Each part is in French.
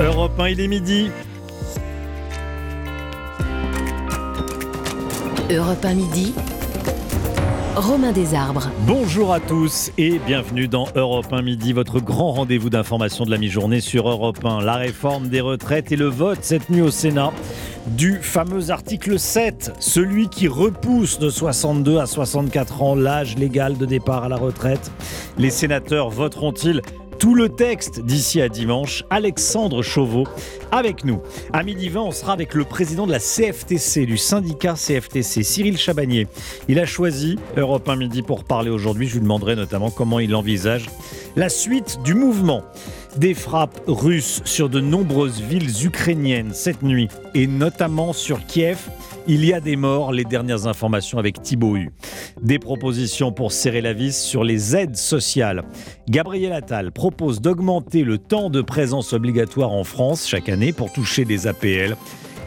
Europe 1, il est midi. Europe 1 midi. Romain Desarbres. Bonjour à tous et bienvenue dans Europe 1 midi, votre grand rendez-vous d'information de la mi-journée sur Europe 1. La réforme des retraites et le vote cette nuit au Sénat du fameux article 7, celui qui repousse de 62 à 64 ans l'âge légal de départ à la retraite. Les sénateurs voteront-ils tout le texte d'ici à dimanche. Alexandre Chauveau avec nous. À midi 20, on sera avec le président de la CFTC, du syndicat CFTC, Cyril Chabagnier. Il a choisi Europe 1 Midi pour parler aujourd'hui. Je lui demanderai notamment comment il envisage la suite du mouvement. Des frappes russes sur de nombreuses villes ukrainiennes cette nuit, et notamment sur Kiev. Il y a des morts, les dernières informations avec Thibaut Hu. Des propositions pour serrer la vis sur les aides sociales. Gabriel Attal propose d'augmenter le temps de présence obligatoire en France chaque année pour toucher des APL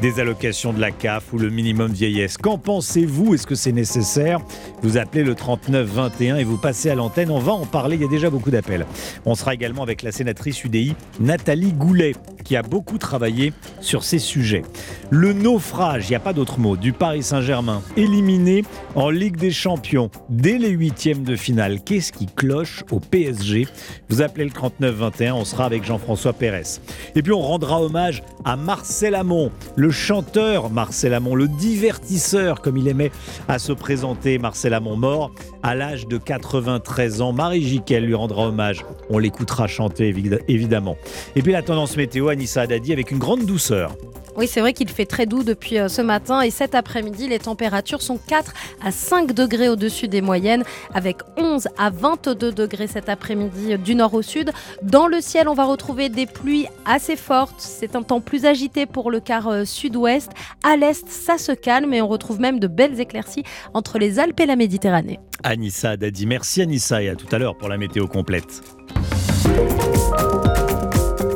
des allocations de la CAF ou le minimum vieillesse. Qu'en pensez-vous? Est-ce que c'est nécessaire? Vous appelez le 3921 et vous passez à l'antenne. On va en parler, il y a déjà beaucoup d'appels. On sera également avec la sénatrice UDI Nathalie Goulet qui a beaucoup travaillé sur ces sujets. Le naufrage, il n'y a pas d'autre mot, du Paris Saint-Germain, éliminé en Ligue des Champions dès les huitièmes de finale. Qu'est-ce qui cloche au PSG Vous appelez le 3921, on sera avec Jean-François Pérez. Et puis on rendra hommage à Marcel Amont, le chanteur Marcel Amont, le divertisseur comme il aimait à se présenter, Marcel Amont mort à l'âge de 93 ans. Marie Jiquel lui rendra hommage. On l'écoutera chanter évidemment. Et puis la tendance météo, Anissa Haddadi avec une grande douceur. Oui, c'est vrai qu'il fait très doux depuis euh, ce matin et cet après-midi, les températures sont 4 à 5 degrés au-dessus des moyennes, avec 11 à 22 degrés cet après-midi euh, du nord au sud. Dans le ciel, on va retrouver des pluies assez fortes. C'est un temps plus agité pour le quart euh, sud-ouest. À l'est, ça se calme et on retrouve même de belles éclaircies entre les Alpes et la Méditerranée. Anissa Dadi, merci Anissa et à tout à l'heure pour la météo complète.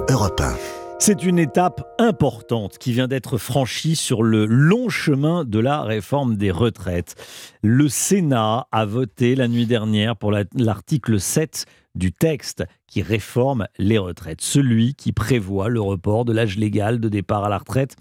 Europe 1. C'est une étape importante qui vient d'être franchie sur le long chemin de la réforme des retraites. Le Sénat a voté la nuit dernière pour l'article 7 du texte qui réforme les retraites, celui qui prévoit le report de l'âge légal de départ à la retraite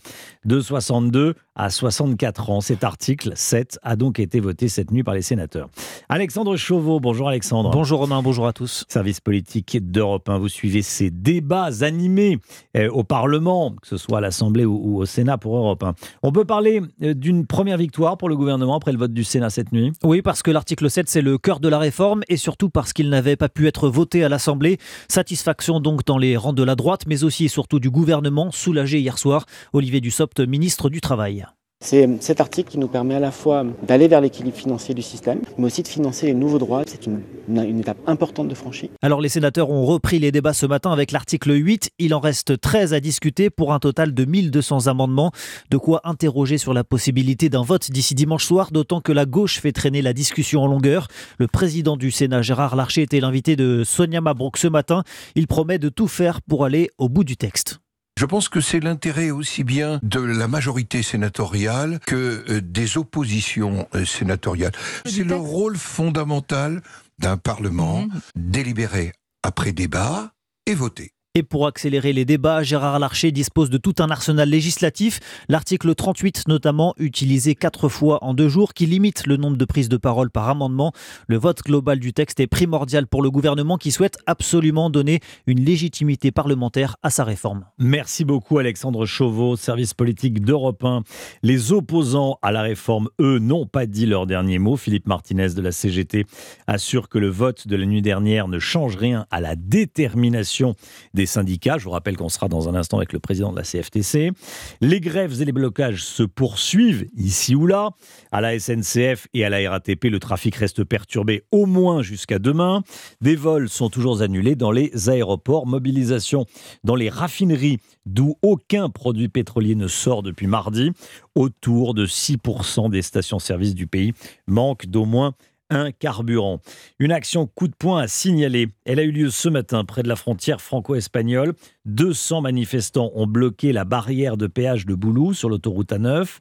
de 62 à 64 ans. Cet article 7 a donc été voté cette nuit par les sénateurs. Alexandre Chauveau, bonjour Alexandre. Bonjour Romain, bonjour à tous. Service politique d'Europe 1, vous suivez ces débats animés euh, au Parlement, que ce soit à l'Assemblée ou, au Sénat pour Europe 1. On peut parler euh, d'une première victoire pour le gouvernement après le vote du Sénat cette nuit? Oui, parce que l'article 7, c'est le cœur de la réforme et surtout parce qu'il n'avait pas pu être voté à l'Assemblée. Satisfaction donc dans les rangs de la droite, mais aussi et surtout du gouvernement, soulagé hier soir. Olivier Dussopt, ministre du Travail. C'est cet article qui nous permet à la fois d'aller vers l'équilibre financier du système, mais aussi de financer les nouveaux droits. C'est une, une, étape importante de franchie. Alors les sénateurs ont repris les débats ce matin avec l'article 8. Il en reste 13 à discuter pour un total de 1200 amendements. De quoi interroger sur la possibilité d'un vote d'ici dimanche soir, d'autant que la gauche fait traîner la discussion en longueur. Le président du Sénat, Gérard Larcher, était l'invité de Sonia Mabrouk ce matin. Il promet de tout faire pour aller au bout du texte. Je pense que c'est l'intérêt aussi bien de la majorité sénatoriale que euh, des oppositions euh, sénatoriales. C'est le rôle fondamental d'un Parlement mmh. délibéré après débat et voter. Et pour accélérer les débats, Gérard Larcher dispose de tout un arsenal législatif. L'article 38 notamment, utilisé quatre fois en deux jours, qui limite le nombre de prises de parole par amendement. Le vote global du texte est primordial pour le gouvernement qui souhaite absolument donner une légitimité parlementaire à sa réforme. Merci beaucoup Alexandre Chauveau, service politique d'Europe 1. Les opposants à la réforme, eux, n'ont pas dit leur dernier mot. Philippe Martinez de la CGT assure que le vote de la nuit dernière ne change rien à la détermination des syndicats. Je vous rappelle qu'on sera dans un instant avec le président de la CFTC. Les grèves et les blocages se poursuivent ici ou là. À la SNCF et à la RATP, le trafic reste perturbé au moins jusqu'à demain. Des vols sont toujours annulés dans les aéroports. Mobilisation dans les raffineries d'où aucun produit pétrolier ne sort depuis mardi. Autour de 6% des stations-service du pays manquent d'au moins un carburant. Une action coup de poing à signaler. Elle a eu lieu ce matin près de la frontière franco-espagnole. 200 manifestants ont bloqué la barrière de péage de Boulou sur l'autoroute A9.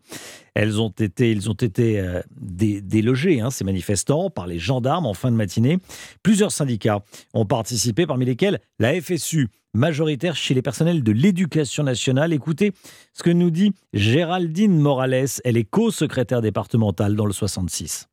Elles ont été, ils ont été euh, délogés, hein, ces manifestants, par les gendarmes en fin de matinée. Plusieurs syndicats ont participé, parmi lesquels la FSU, majoritaire chez les personnels de l'éducation nationale. Écoutez ce que nous dit Géraldine Morales. Elle est co-secrétaire départementale dans le 66.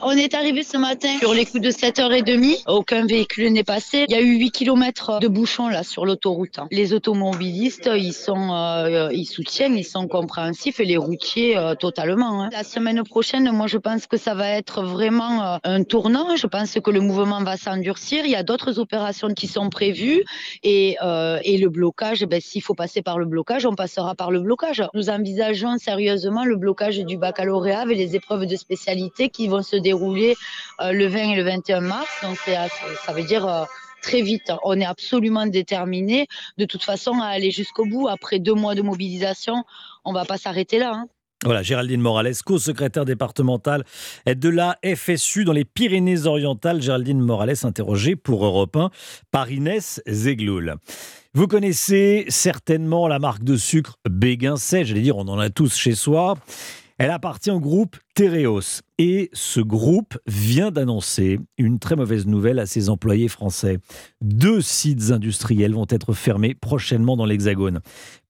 On est arrivé ce matin sur les coups de 7h30. Aucun véhicule n'est passé. Il y a eu 8 km de bouchons là sur l'autoroute. Les automobilistes, ils sont, euh, ils soutiennent, ils sont compréhensifs et les routiers euh, totalement. Hein. La semaine prochaine, moi je pense que ça va être vraiment euh, un tournant. Je pense que le mouvement va s'endurcir. Il y a d'autres opérations qui sont prévues et, et le blocage, ben, s'il faut passer par le blocage, on passera par le blocage. Nous envisageons sérieusement le blocage du baccalauréat avec les épreuves de spécialité qui vont se se dérouler euh, le 20 et le 21 mars. Donc ça veut dire euh, très vite. On est absolument déterminé de toute façon à aller jusqu'au bout. Après deux mois de mobilisation, on va pas s'arrêter là. Hein. Voilà, Géraldine Morales, co-secrétaire départementale de la FSU dans les Pyrénées-Orientales. Géraldine Morales, interrogée pour Europe 1 par Inès Zegloul. Vous connaissez certainement la marque de sucre Béguincet, j'allais dire, on en a tous chez soi. Elle appartient au groupe Tereos et ce groupe vient d'annoncer une très mauvaise nouvelle à ses employés français. Deux sites industriels vont être fermés prochainement dans l'Hexagone.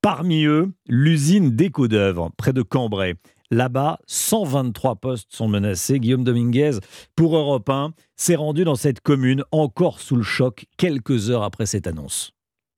Parmi eux, l'usine d'éco d'œuvre près de Cambrai. Là-bas, 123 postes sont menacés. Guillaume Dominguez, pour Europe 1, s'est rendu dans cette commune encore sous le choc quelques heures après cette annonce.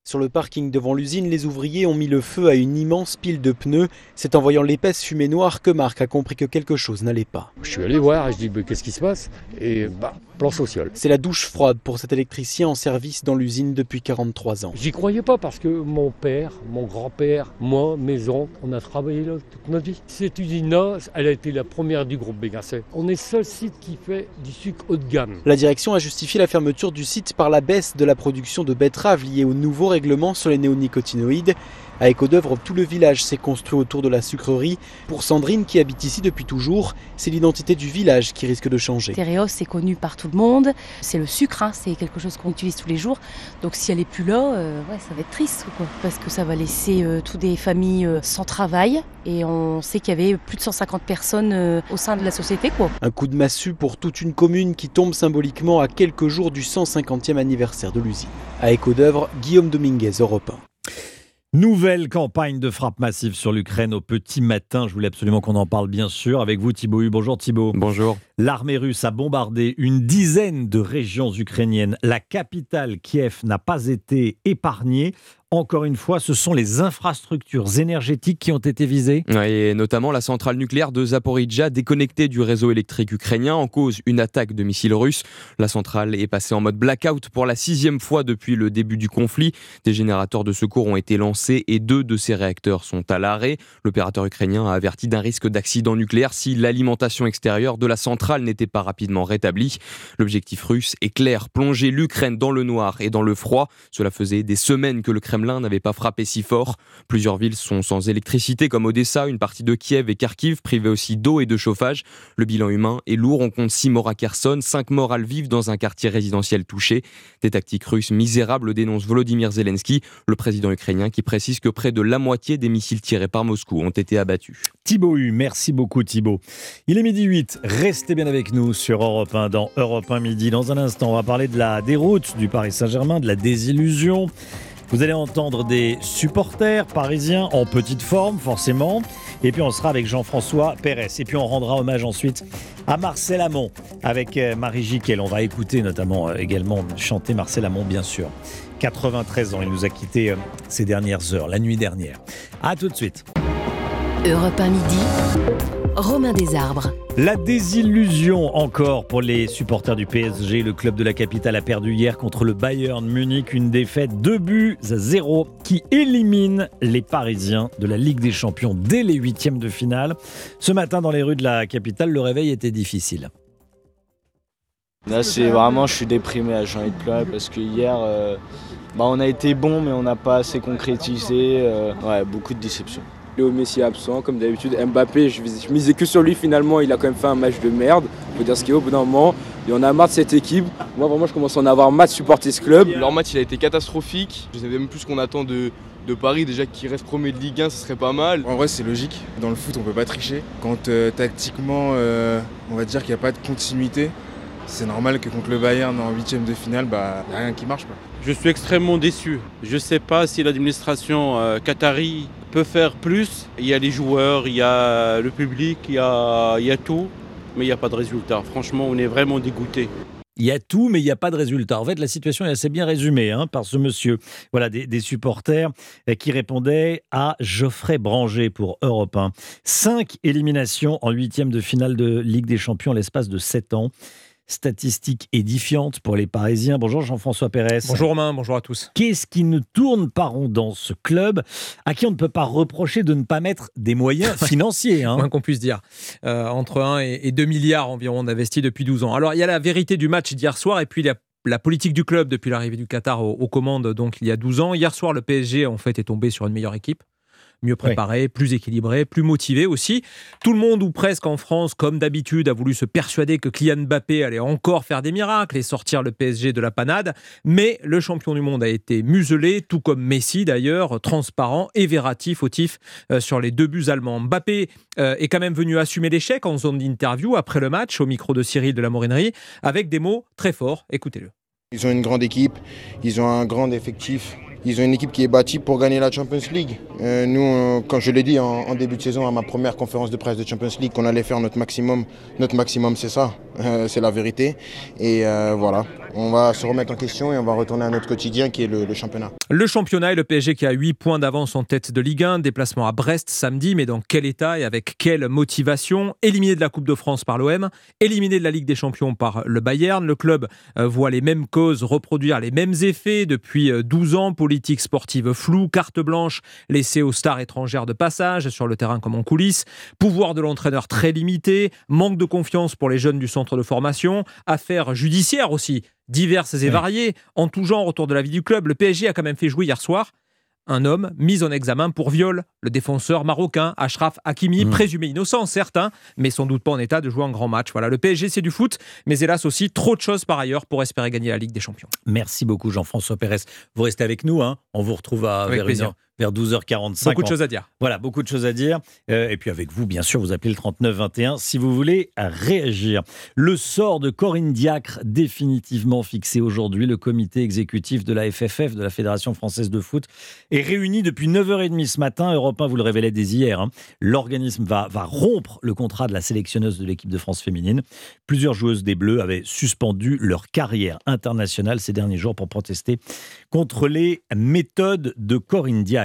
Sur le parking devant l'usine, les ouvriers ont mis le feu à une immense pile de pneus. C'est en voyant l'épaisse fumée noire que Marc a compris que quelque chose n'allait pas. Je suis allé voir et je dis qu'est-ce qui se passe? Et bah, plan social. C'est la douche froide pour cet électricien en service dans l'usine depuis 43 ans. J'y croyais pas parce que mon père, mon grand-père, moi, mes oncles, on a travaillé là toute notre vie. Cette usine-là, elle a été la première du groupe Bégancet. On est seul site qui fait du sucre haut de gamme. La direction a justifié la fermeture du site par la baisse de la production de betteraves liée au nouveau règlement sur les néonicotinoïdes. À Éco d'œuvre, tout le village s'est construit autour de la sucrerie. Pour Sandrine, qui habite ici depuis toujours, c'est l'identité du village qui risque de changer. Tereos, c'est connu par tout le monde. C'est le sucre, hein. c'est quelque chose qu'on utilise tous les jours. Donc si elle est plus là, euh, ouais, ça va être triste, quoi, parce que ça va laisser euh, toutes des familles euh, sans travail. Et on sait qu'il y avait plus de 150 personnes au sein de la société. Quoi. Un coup de massue pour toute une commune qui tombe symboliquement à quelques jours du 150e anniversaire de l'usine. À Éco d'œuvre, Guillaume Dominguez, Europe 1. Nouvelle campagne de frappe massive sur l'Ukraine au petit matin. Je voulais absolument qu'on en parle, bien sûr, avec vous, Thibaut. Bonjour, Thibaut. Bonjour. L'armée russe a bombardé une dizaine de régions ukrainiennes. La capitale, Kiev, n'a pas été épargnée. Encore une fois, ce sont les infrastructures énergétiques qui ont été visées. et notamment la centrale nucléaire de Zaporizhia, déconnectée du réseau électrique ukrainien, en cause une attaque de missiles russes. La centrale est passée en mode blackout pour la sixième fois depuis le début du conflit. Des générateurs de secours ont été lancés et deux de ces réacteurs sont à l'arrêt. L'opérateur ukrainien a averti d'un risque d'accident nucléaire si l'alimentation extérieure de la centrale n'était pas rapidement rétablie. L'objectif russe est clair, plonger l'Ukraine dans le noir et dans le froid. Cela faisait des semaines que le Kremlin n'avait pas frappé si fort. Plusieurs villes sont sans électricité comme Odessa, une partie de Kiev et Kharkiv privées aussi d'eau et de chauffage. Le bilan humain est lourd, on compte 6 morts à Kherson, 5 morts à Lviv dans un quartier résidentiel touché. Des tactiques russes misérables dénonce Volodymyr Zelensky, le président ukrainien qui précise que près de la moitié des missiles tirés par Moscou ont été abattus. Thibaut U, merci beaucoup Thibaut. Il est midi 8, restez bien avec nous sur Europe 1 dans Europe 1 midi. Dans un instant, on va parler de la déroute du Paris Saint-Germain, de la désillusion. Vous allez entendre des supporters parisiens en petite forme, forcément. Et puis on sera avec Jean-François Pérez. Et puis on rendra hommage ensuite à Marcel Amont avec euh, Marie Jiquel. On va écouter notamment euh, également chanter Marcel Amont, bien sûr. 93 ans, il nous a quittés euh, ces dernières heures, la nuit dernière. A tout de suite. Europe 1 midi. Romain Desarbres. La désillusion encore pour les supporters du PSG. Le club de la capitale a perdu hier contre le Bayern Munich. Une défaite 2 buts à 0 qui élimine les Parisiens de la Ligue des Champions dès les huitièmes de finale. Ce matin, dans les rues de la capitale, le réveil était difficile. Là, c'est vraiment, je suis déprimé, j'ai envie de pleurer parce que hier, euh, bah, on a été bon, mais on n'a pas assez concrétisé. Euh, ouais, beaucoup de déception. Léo Messi est absent, comme d'habitude. Mbappé, je, je, misais que sur lui finalement. Il a quand même fait un match de merde. Faut dire ce qu'il est au bout d'un moment. Et on a marre de cette équipe. Moi, vraiment, je commence à en avoir marre de supporter ce club. Leur match, il a été catastrophique. Je sais même plus ce qu'on attend de, de Paris. Déjà qu'il reste premier de Ligue 1, ce serait pas mal. En vrai, c'est logique. Dans le foot, on peut pas tricher. Quand euh, tactiquement, euh, on va dire qu'il n'y a pas de continuité, c'est normal que contre le Bayern en huitième de finale, bah, n'y a rien qui marche. Pas. Je suis extrêmement déçu. Je ne sais pas si l'administration euh, qatari peut faire plus. Il y a les joueurs, il y a le public, il y a, il y a tout, mais il n'y a pas de résultat. Franchement, on est vraiment dégoûté. Il y a tout, mais il n'y a pas de résultat. En fait, la situation est assez bien résumée hein, par ce monsieur. Voilà, des, des, supporters qui répondaient à Geoffrey Branger pour Europe 1. Cinq éliminations en huitième de finale de Ligue des Champions en l'espace de sept ans statistique édifiante pour les Parisiens. Bonjour Jean-François Pérez. Bonjour Romain, bonjour à tous. Qu'est-ce qui ne tourne pas rond dans ce club à qui on ne peut pas reprocher de ne pas mettre des moyens financiers hein Moins qu'on puisse dire. Euh, entre 1 et 2 milliards environ d'investis depuis 12 ans. Alors il y a la vérité du match d'hier soir et puis il y a la politique du club depuis l'arrivée du Qatar aux, aux, commandes donc il y a 12 ans. Hier soir, le PSG en fait est tombé sur une meilleure équipe mieux préparé, oui. plus équilibré, plus motivé aussi. Tout le monde, ou presque en France, comme d'habitude, a voulu se persuader que Kylian Mbappé allait encore faire des miracles et sortir le PSG de la panade. Mais le champion du monde a été muselé, tout comme Messi d'ailleurs, transparent et vératif, fautif euh, sur les deux buts allemands. Mbappé euh, est quand même venu assumer l'échec en zone d'interview après le match au micro de Cyril de la Morinerie avec des mots très forts. Écoutez-le. Ils ont une grande équipe, ils ont un grand effectif. Ils ont une équipe qui est bâtie pour gagner la Champions League. Euh, nous, on, quand je l'ai dit en, début de saison à ma première conférence de presse de Champions League, qu'on allait faire notre maximum. Notre maximum, c'est ça, euh, c'est la vérité. Et euh, voilà, on va se remettre en question et on va retourner à notre quotidien qui est le, le championnat. Le championnat et le PSG qui a 8 points d'avance en tête de Ligue 1. Déplacement à Brest samedi, mais dans quel état et avec quelle motivation? Éliminé de la Coupe de France par l'OM, éliminé de la Ligue des Champions par le Bayern. Le club voit les mêmes causes reproduire les mêmes effets depuis 12 ans. Politique sportive floue, carte blanche laissée aux stars étrangères de passage sur le terrain comme en coulisses, pouvoir de l'entraîneur très limité, manque de confiance pour les jeunes du centre de formation, affaires judiciaires aussi diverses et variées, en tout genre autour de la vie du club. Le PSG a quand même fait jouer hier soir un homme mis en examen pour viol. Le défenseur marocain Ashraf Hakimi, mmh. présumé innocent, certes, mais sans doute pas en état de jouer un grand match. Voilà, le PSG, c'est du foot, mais hélas aussi trop de choses par ailleurs pour espérer gagner la Ligue des Champions. Merci beaucoup, Jean-François Pérez. Vous restez avec nous, hein on vous retrouve à avec vers, plaisir. Vers 12h45. Beaucoup de choses à dire. Voilà, beaucoup de choses à dire. Euh, et puis avec vous, bien sûr, vous appelez le 3921 si vous voulez réagir. Le sort de Corinne Diacre, définitivement fixé aujourd'hui. Le comité exécutif de la FFF, de la Fédération française de foot, est réuni depuis 9h30 ce matin. Europe 1 vous le révélait dès hier. Hein. L'organisme va, va rompre le contrat de la sélectionneuse de l'équipe de France féminine. Plusieurs joueuses des Bleus avaient suspendu leur carrière internationale ces derniers jours pour protester contre les méthodes de Corinne Diacre.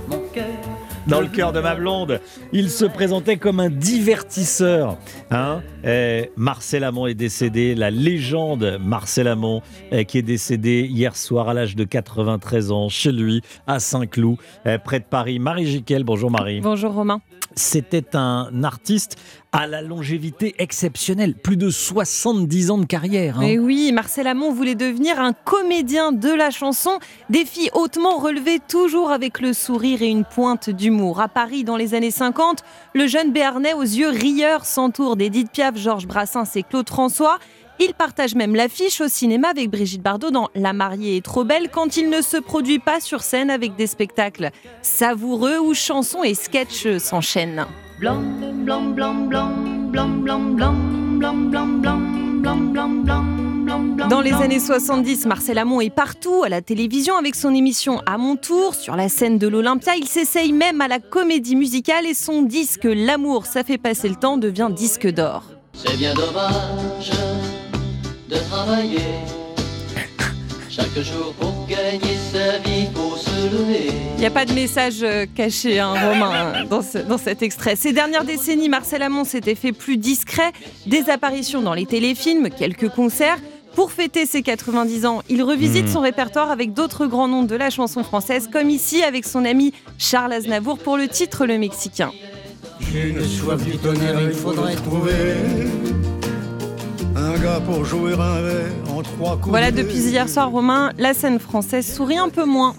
Dans le cœur de ma blonde, il se présentait comme un divertisseur. Hein et Marcel Amont est décédé, la légende Marcel Amont, qui est décédé hier soir à l'âge de 93 ans chez lui à Saint-Cloud, près de Paris. Marie Jiquel, bonjour Marie. Bonjour Romain. C'était un artiste à la longévité exceptionnelle, plus de 70 ans de carrière. Hein. Et oui, Marcel Amont voulait devenir un comédien de la chanson, défi hautement relevé, toujours avec le sourire et une pointe d'humour. À Paris, dans les années 50, le jeune Béarnais aux yeux rieurs s'entoure d'Edith Piaf, Georges Brassens et Claude François. Il partage même l'affiche au cinéma avec Brigitte Bardot dans La mariée est trop belle quand il ne se produit pas sur scène avec des spectacles savoureux où chansons et sketchs s'enchaînent. Blanc, blanc, blanc, blanc, blanc, blanc, blanc, blanc, blanc, blanc, blanc, blanc, blanc. Dans les années 70, Marcel Amont est partout, à la télévision avec son émission À mon tour, sur la scène de l'Olympia. Il s'essaye même à la comédie musicale et son disque L'amour, ça fait passer le temps devient disque d'or. C'est bien dommage de travailler chaque jour pour gagner sa vie, pour se lever. Il n'y a pas de message caché, hein, Romain, dans, ce, dans cet extrait. Ces dernières décennies, Marcel Amont s'était fait plus discret. Des apparitions dans les téléfilms, quelques concerts. Pour fêter ses 90 ans, il revisite mmh. son répertoire avec d'autres grands noms de la chanson française, comme ici avec son ami Charles Aznavour pour le titre Le Mexicain. J'ai une soif du tonnerre, il faudrait trouver un gars pour jouer un verre en trois coups. Voilà, depuis hier soir, Romain, la scène française sourit un peu moins.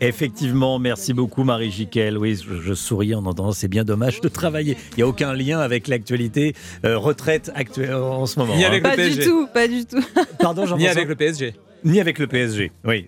Effectivement, merci beaucoup Marie Jiquel. Oui, je, je souris en entendant, c'est bien dommage de travailler. Il n'y a aucun lien avec l'actualité euh, retraite actuelle en ce moment. Ni avec hein. le Pas du PSG. tout, pas du tout. Pardon, Ni avec le PSG. Ni avec le PSG, oui.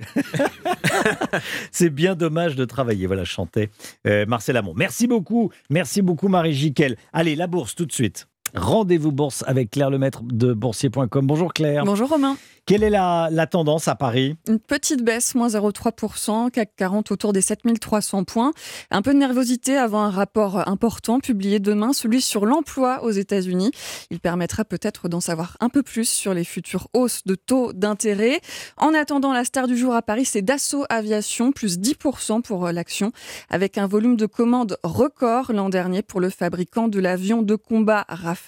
c'est bien dommage de travailler. Voilà, je chantais euh, Marcel Amont. Merci beaucoup, merci beaucoup Marie Jiquel. Allez, la bourse tout de suite. Rendez-vous bourse avec Claire Lemaître de boursier.com. Bonjour Claire. Bonjour Romain. Quelle est la, la tendance à Paris? Une petite baisse, moins 0,3%, CAC 40 autour des 7300 points. Un peu de nervosité avant un rapport important publié demain, celui sur l'emploi aux États-Unis. Il permettra peut-être d'en savoir un peu plus sur les futures hausses de taux d'intérêt. En attendant, la star du jour à Paris, c'est Dassault Aviation, plus 10% pour euh, l'action, avec un volume de commandes record l'an dernier pour le fabricant de l'avion de combat Rafale.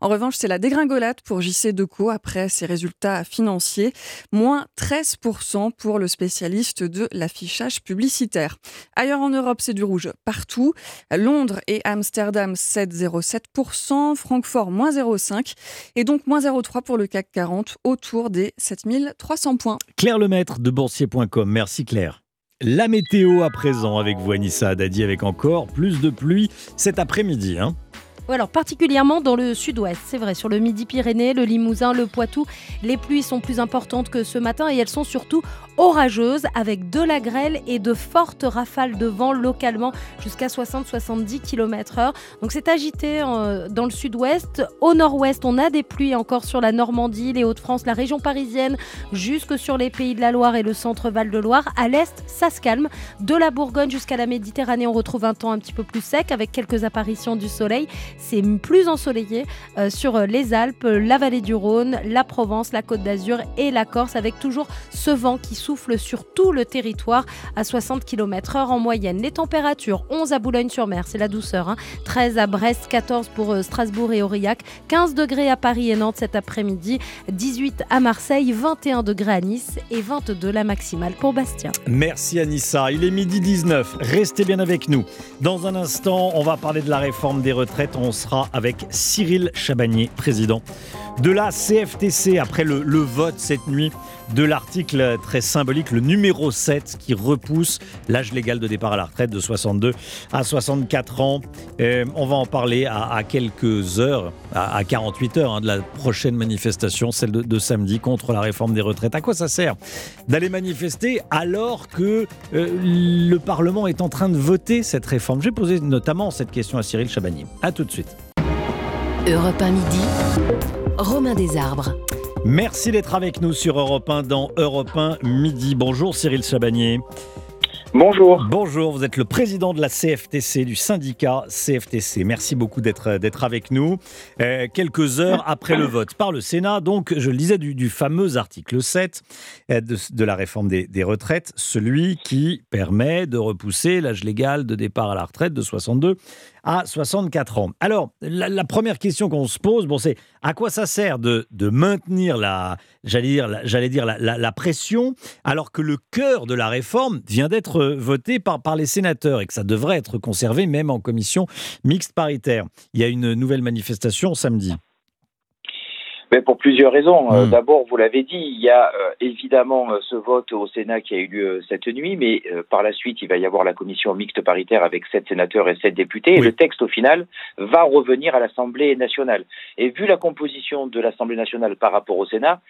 En revanche, c'est la dégringolade pour JC Deco après ses résultats financiers, moins 13% pour le spécialiste de l'affichage publicitaire. Ailleurs en Europe, c'est du rouge partout. Londres et Amsterdam, 7,07%, Francfort, moins 0,5%, et donc moins 0,3% pour le CAC 40, autour des 7300 points. Claire Lemaître de boursier.com. Merci Claire. La météo à présent avec vous Anissa Dadi avec encore plus de pluie cet après-midi. Hein. Alors particulièrement dans le sud-ouest, c'est vrai, sur le Midi-Pyrénées, le Limousin, le Poitou, les pluies sont plus importantes que ce matin et elles sont surtout orageuses avec de la grêle et de fortes rafales de vent localement jusqu'à 60-70 km/h. Donc c'est agité euh, dans le sud-ouest. Au nord-ouest, on a des pluies encore sur la Normandie, les Hauts-de-France, la région parisienne, jusque sur les pays de la Loire et le centre Val-de-Loire. À l'est, ça se calme. De la Bourgogne jusqu'à la Méditerranée, on retrouve un temps un petit peu plus sec avec quelques apparitions du soleil. C'est plus ensoleillé euh, sur les Alpes, la vallée du Rhône, la Provence, la Côte d'Azur et la Corse, avec toujours ce vent qui souffle sur tout le territoire à 60 km/h en moyenne. Les températures 11 à Boulogne-sur-Mer, c'est la douceur, hein. 13 à Brest, 14 pour euh, Strasbourg et Aurillac, 15 degrés à Paris et Nantes cet après-midi, 18 à Marseille, 21 degrés à Nice et 22 la maximale pour Bastia. Merci Anissa. Il est midi 19. Restez bien avec nous. Dans un instant, on va parler de la réforme des retraites. Sera avec Cyril Chabagnier, président de la CFTC, après le vote cette nuit de l'article très symbolique, le numéro 7, qui repousse l'âge légal de départ à la retraite de 62 à 64 ans. Euh, on va en parler à, à quelques heures, à, à 48 heures hein, de la prochaine manifestation, celle de, samedi contre la réforme des retraites. À quoi ça sert d'aller manifester alors que euh, le Parlement est en train de voter cette réforme? J'ai posé notamment cette question à Cyril Chabagnier. A tout de suite. Europe 1 midi, Romain. Merci d'être avec nous sur Europe 1 dans Europe 1 midi. Bonjour Cyril Chabagnier. Bonjour. Bonjour, vous êtes le président de la CFTC, du syndicat CFTC. Merci beaucoup d'être d'être avec nous. Euh, quelques heures après le vote par le Sénat, donc, je le disais, du, du fameux article 7 de, de la réforme des, des, retraites, celui qui permet de repousser l'âge légal de départ à la retraite de 62 à 64 ans. Alors, la, première question qu'on se pose, bon, c'est à quoi ça sert de, de maintenir la, j'allais dire, la, j'allais dire la, la, pression, alors que le cœur de la réforme vient d'être voté par, par les sénateurs et que ça devrait être conservé même en commission mixte paritaire? Il y a une nouvelle manifestation samedi. Mais pour plusieurs raisons. Mmh. D'abord, vous l'avez dit, il y a euh, évidemment euh, ce vote au Sénat qui a eu lieu cette nuit, mais euh, par la suite, il va y avoir la commission mixte paritaire avec sept sénateurs et sept députés. Oui. Et le texte, au final, va revenir à l'Assemblée nationale. Et vu la composition de l'Assemblée nationale par rapport au Sénat,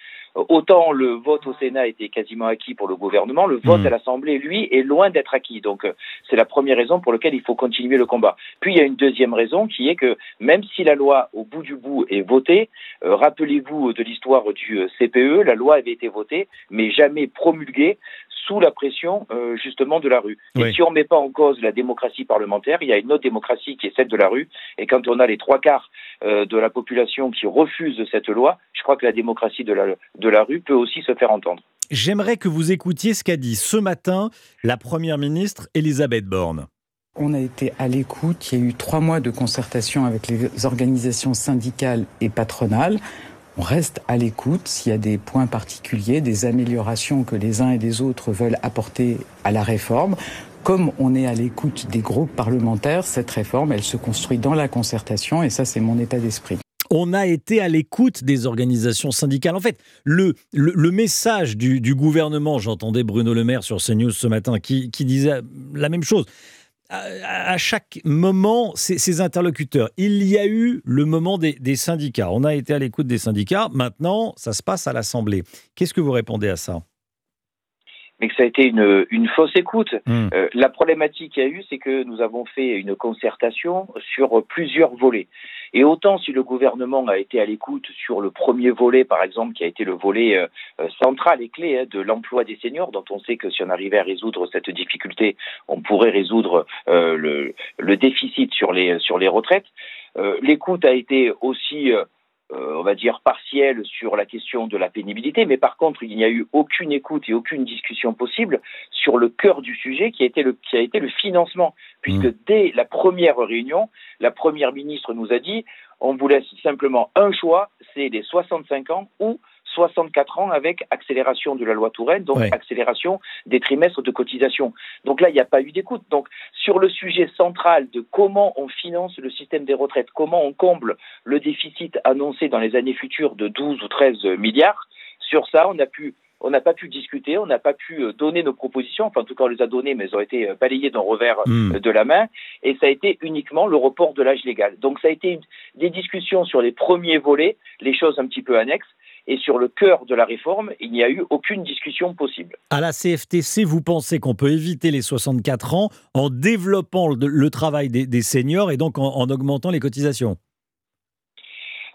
autant le vote au Sénat était quasiment acquis pour le gouvernement, le vote mmh. à l'Assemblée, lui, est loin d'être acquis. Donc, c'est la première raison pour laquelle il faut continuer le combat. Puis, il y a une deuxième raison qui est que même si la loi, au bout du bout, est votée, euh, rappelez-vous de l'histoire du CPE, la loi avait été votée, mais jamais promulguée sous la pression euh, justement de la rue. Oui. Et si on ne met pas en cause la démocratie parlementaire, il y a une autre démocratie qui est celle de la rue. Et quand on a les trois quarts euh, de la population qui refuse cette loi, je crois que la démocratie de la, de la rue peut aussi se faire entendre. J'aimerais que vous écoutiez ce qu'a dit ce matin la Première ministre Elisabeth Borne. On a été à l'écoute, il y a eu trois mois de concertation avec les organisations syndicales et patronales. On reste à l'écoute s'il y a des points particuliers, des améliorations que les uns et les autres veulent apporter à la réforme. comme on est à l'écoute des groupes parlementaires, cette réforme, elle se construit dans la concertation et ça, c'est mon état d'esprit. On a été à l'écoute des organisations syndicales. En fait, le, le, message du, gouvernement, j'entendais Bruno Le Maire sur CNews ce matin qui, disait la même chose. À, chaque moment, ces, interlocuteurs, il y a eu le moment des, syndicats. On a été à l'écoute des syndicats. Maintenant, ça se passe à l'Assemblée. Qu'est-ce que vous répondez à ça? Mais que ça a été une, une fausse écoute. Hmm. Euh, la problématique qu'il y a eu, c'est que nous avons fait une concertation sur plusieurs volets. Et autant si le gouvernement a été à l'écoute sur le premier volet, par exemple, qui a été le volet euh, euh, central et clé hein, de l'emploi des seniors, dont on sait que si on arrivait à résoudre cette difficulté, on pourrait résoudre le, le, déficit sur les, sur les retraites. L'écoute a été aussi on va dire, partielle sur la question de la pénibilité, mais par contre, il n'y a eu aucune écoute et aucune discussion possible sur le cœur du sujet qui a été le, qui a été le financement, puisque mmh. dès la première réunion, la première ministre nous a dit on vous laisse simplement un choix, c'est les 65 ans ou 64 ans avec accélération de la loi Touraine, donc accélération des trimestres de cotisation. Donc là, il n'y a pas eu d'écoute. Donc sur le sujet central de comment on finance le système des retraites, comment on comble le déficit annoncé dans les années futures de 12 ou 13 milliards, sur ça, on a pu on n'a pas pu discuter, on n'a pas pu euh, donner nos propositions, enfin en tout cas on les a données, mais elles ont été euh, balayées d'un revers hmm. euh, de la main, et ça a été uniquement le report de l'âge légal. Donc ça a été des discussions sur les premiers volets, les choses un petit peu annexes, et sur le cœur de la réforme, il n'y a eu aucune discussion possible. À la CFTC, vous pensez qu'on peut éviter les 64 ans en développant le, travail des, seniors et donc en augmentant les cotisations?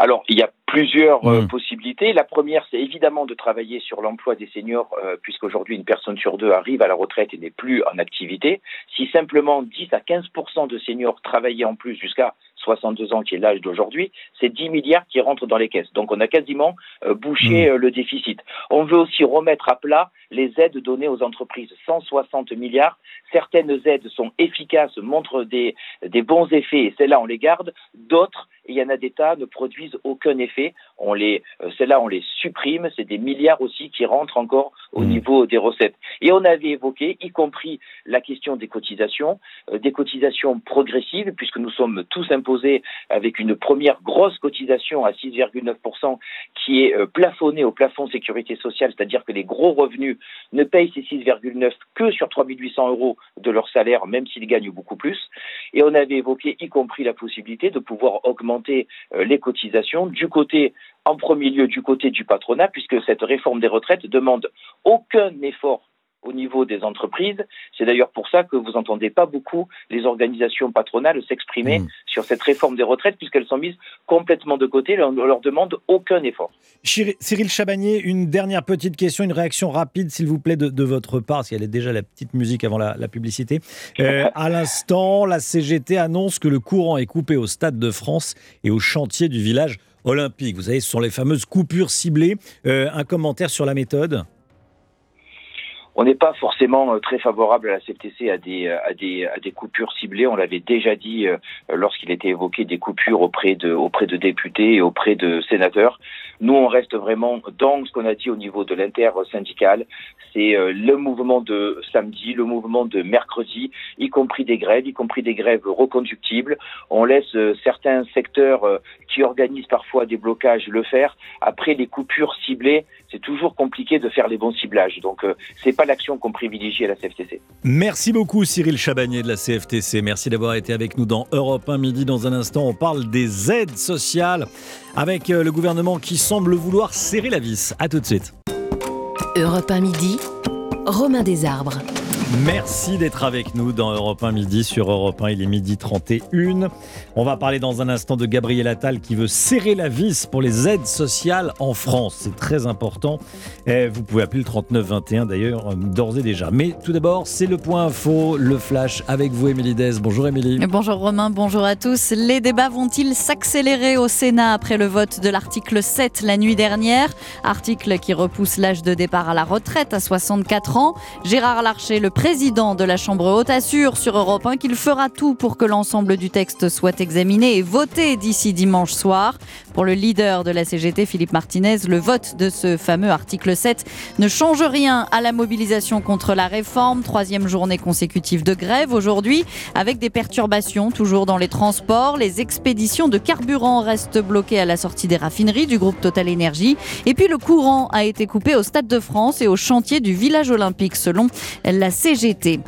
Alors, il y a plusieurs euh, mmh. possibilités. La première, c'est évidemment de travailler sur l'emploi des seniors, euh, puisqu'aujourd'hui, une personne sur deux arrive à la retraite et n'est plus en activité. Si simplement 10 à 15% de seniors travaillaient en plus jusqu'à 62 ans, qui est l'âge d'aujourd'hui, c'est 10 milliards qui rentrent dans les caisses. Donc on a quasiment euh, bouché mmh. le déficit. On veut aussi remettre à plat les aides données aux entreprises. 160 milliards. Certaines aides sont efficaces, montrent des, des bons effets et celles-là, on les garde. D'autres, il y en a d'États ne produisent aucun effet. On les, euh, celles-là, on les supprime. C'est des milliards aussi qui rentrent encore au mmh. niveau des recettes. Et on avait évoqué, y compris la question des cotisations, euh, des cotisations progressives, puisque nous sommes tous imposés avec une première grosse cotisation à 6,9% qui est euh, plafonnée au plafond sécurité sociale, c'est-à-dire que les gros revenus ne payent ces 6,9 que sur 3800 euros de leur salaire, même s'ils gagnent beaucoup plus. Et on avait évoqué, y compris la possibilité de pouvoir augmenter euh, les cotisations du côté en premier lieu du côté du patronat, puisque cette réforme des retraites demande aucun effort au niveau des entreprises. C'est d'ailleurs pour ça que vous n'entendez pas beaucoup les organisations patronales s'exprimer mmh. sur cette réforme des retraites, puisqu'elles sont mises complètement de côté. On ne leur demande aucun effort. Cyril Chabagnier, une dernière petite question, une réaction rapide, s'il vous plaît, de, votre part, parce qu'elle est déjà la petite musique avant la, publicité. Euh, à l'instant, la CGT annonce que le courant est coupé au Stade de France et au chantier du village olympique. Vous savez, ce sont les fameuses coupures ciblées. Euh, un commentaire sur la méthode? On n'est pas forcément euh, très favorable à la CFTC à des, euh, à des, coupures ciblées. On l'avait déjà dit euh, lorsqu'il était évoqué des coupures auprès de, auprès de députés et auprès de sénateurs. Nous, on reste vraiment dans ce qu'on a dit au niveau de l'inter-syndical. C'est le mouvement de samedi, le mouvement de mercredi, y compris des grèves, y compris des grèves reconductibles. On laisse certains secteurs qui organisent parfois des blocages le faire. Après, les coupures ciblées, c'est toujours compliqué de faire les bons ciblages. Donc, c'est pas l'action qu'on privilégie à la CFTC. Merci beaucoup Cyril Chabagnier de la CFTC. Merci d'avoir été avec nous dans Europe 1 Midi. Dans un instant, on parle des aides sociales avec euh, le gouvernement qui semble vouloir serrer la vis. A tout de suite. Europe 1 Midi, Romain Desarbres. Merci d'être avec nous dans Europe 1 midi sur Europe 1. Il est midi 31. On va parler dans un instant de Gabriel Attal qui veut serrer la vis pour les aides sociales en France. C'est très important. Et vous pouvez appeler le 3921 d'ailleurs d'ores et déjà. Mais tout d'abord, c'est le point info, le flash avec vous, Émilie Dez. Bonjour Émilie. Bonjour Romain, bonjour à tous. Les débats vont-ils s'accélérer au Sénat après le vote de l'article 7 la nuit dernière? Article qui repousse l'âge de départ à la retraite à 64 ans. Gérard Larcher, le président de la Chambre haute, assure sur Europe 1 qu'il fera tout pour que l'ensemble du texte soit examiné et voté d'ici dimanche soir. Pour le leader de la CGT, Philippe Martinez, le vote de ce fameux article 7 ne change rien à la mobilisation contre la réforme. Troisième journée consécutive de grève aujourd'hui, avec des perturbations toujours dans les transports. Les expéditions de carburant restent bloquées à la sortie des raffineries du groupe Total Énergie. Et puis le courant a été coupé au Stade de France et au chantier du village olympique, selon la CGT.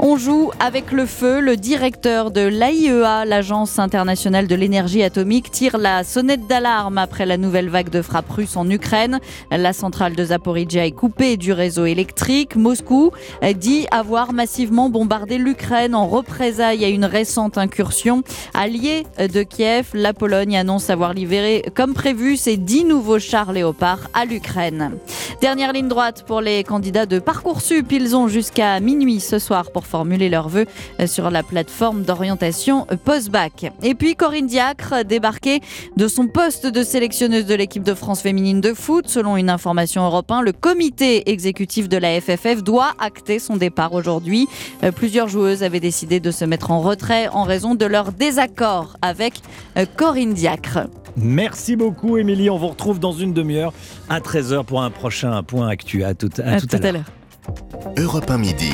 On joue avec le feu. Le directeur de l'AIEA, l'Agence internationale de l'énergie atomique, tire la sonnette d'alarme après la nouvelle vague de frappes russes en Ukraine. La centrale de Zaporizhia est coupée du réseau électrique. Moscou dit avoir massivement bombardé l'Ukraine en représailles à une récente incursion. Alliée de Kiev, la Pologne annonce avoir livré comme prévu ses 10 nouveaux chars Léopard à l'Ukraine. Dernière ligne droite pour les candidats de Parcoursup. Ils ont jusqu'à minuit ce soir pour formuler leurs vœux sur la plateforme d'orientation post-bac. Et puis Corinne Diacre, débarquée de son poste de sélectionneuse de l'équipe de France féminine de foot. Selon une information européenne, le comité exécutif de la FFF doit acter son départ aujourd'hui. Euh, plusieurs joueuses avaient décidé de se mettre en retrait en raison de leur désaccord avec euh, Corinne Diacre. Merci beaucoup, Émilie. On vous retrouve dans une demi-heure à 13h pour un prochain point actu. À tout à, À tout tout à l'heure. l'heure. Europe 1 midi.